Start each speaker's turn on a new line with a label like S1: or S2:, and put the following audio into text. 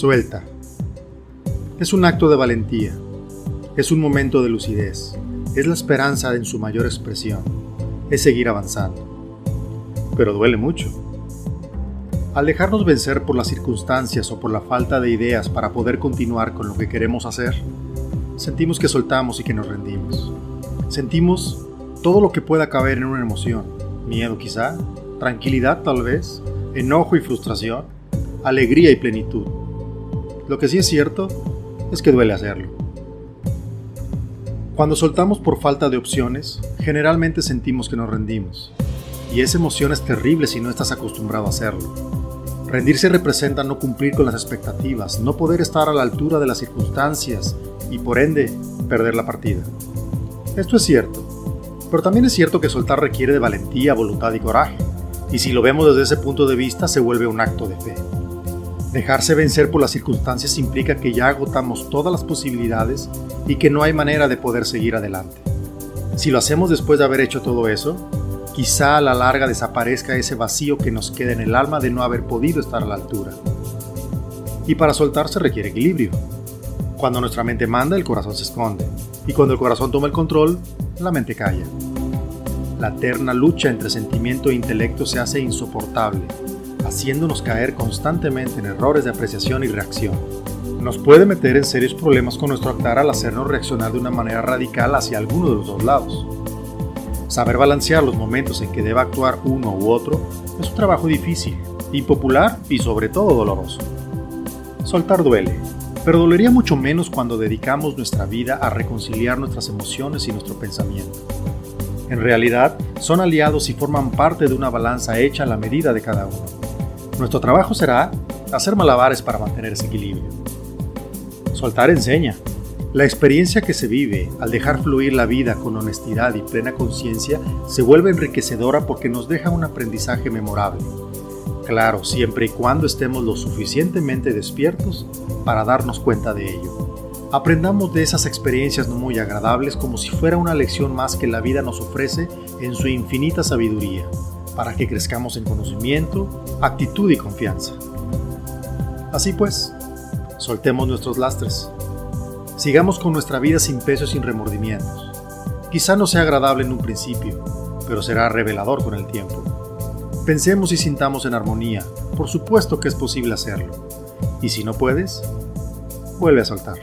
S1: Suelta. Es un acto de valentía. Es un momento de lucidez. Es la esperanza en su mayor expresión. Es seguir avanzando. Pero duele mucho. Al dejarnos vencer por las circunstancias o por la falta de ideas para poder continuar con lo que queremos hacer, sentimos que soltamos y que nos rendimos. Sentimos todo lo que pueda caber en una emoción. Miedo quizá, tranquilidad tal vez, enojo y frustración, alegría y plenitud. Lo que sí es cierto es que duele hacerlo. Cuando soltamos por falta de opciones, generalmente sentimos que nos rendimos. Y esa emoción es terrible si no estás acostumbrado a hacerlo. Rendirse representa no cumplir con las expectativas, no poder estar a la altura de las circunstancias y por ende perder la partida. Esto es cierto, pero también es cierto que soltar requiere de valentía, voluntad y coraje, y si lo vemos desde ese punto de vista se vuelve un acto de fe. Dejarse vencer por las circunstancias implica que ya agotamos todas las posibilidades y que no hay manera de poder seguir adelante. Si lo hacemos después de haber hecho todo eso, quizá a la larga desaparezca ese vacío que nos queda en el alma de no haber podido estar a la altura. Y para soltar se requiere equilibrio. Cuando nuestra mente manda, el corazón se esconde. Y cuando el corazón toma el control, la mente calla. La eterna lucha entre sentimiento e intelecto se hace insoportable haciéndonos caer constantemente en errores de apreciación y reacción. Nos puede meter en serios problemas con nuestro actuar al hacernos reaccionar de una manera radical hacia alguno de los dos lados. Saber balancear los momentos en que deba actuar uno u otro es un trabajo difícil, impopular y sobre todo doloroso. Soltar duele, pero dolería mucho menos cuando dedicamos nuestra vida a reconciliar nuestras emociones y nuestro pensamiento. En realidad, son aliados y forman parte de una balanza hecha a la medida de cada uno. Nuestro trabajo será hacer malabares para mantener ese equilibrio. Soltar enseña. La experiencia que se vive al dejar fluir la vida con honestidad y plena conciencia se vuelve enriquecedora porque nos deja un aprendizaje memorable. Claro, siempre y cuando estemos lo suficientemente despiertos para darnos cuenta de ello. Aprendamos de esas experiencias no muy agradables como si fuera una lección más que la vida nos ofrece en su infinita sabiduría para que crezcamos en conocimiento, actitud y confianza. Así pues, soltemos nuestros lastres. Sigamos con nuestra vida sin peso y sin remordimientos. Quizá no sea agradable en un principio, pero será revelador con el tiempo. Pensemos y sintamos en armonía, por supuesto que es posible hacerlo. Y si no puedes, vuelve a soltar.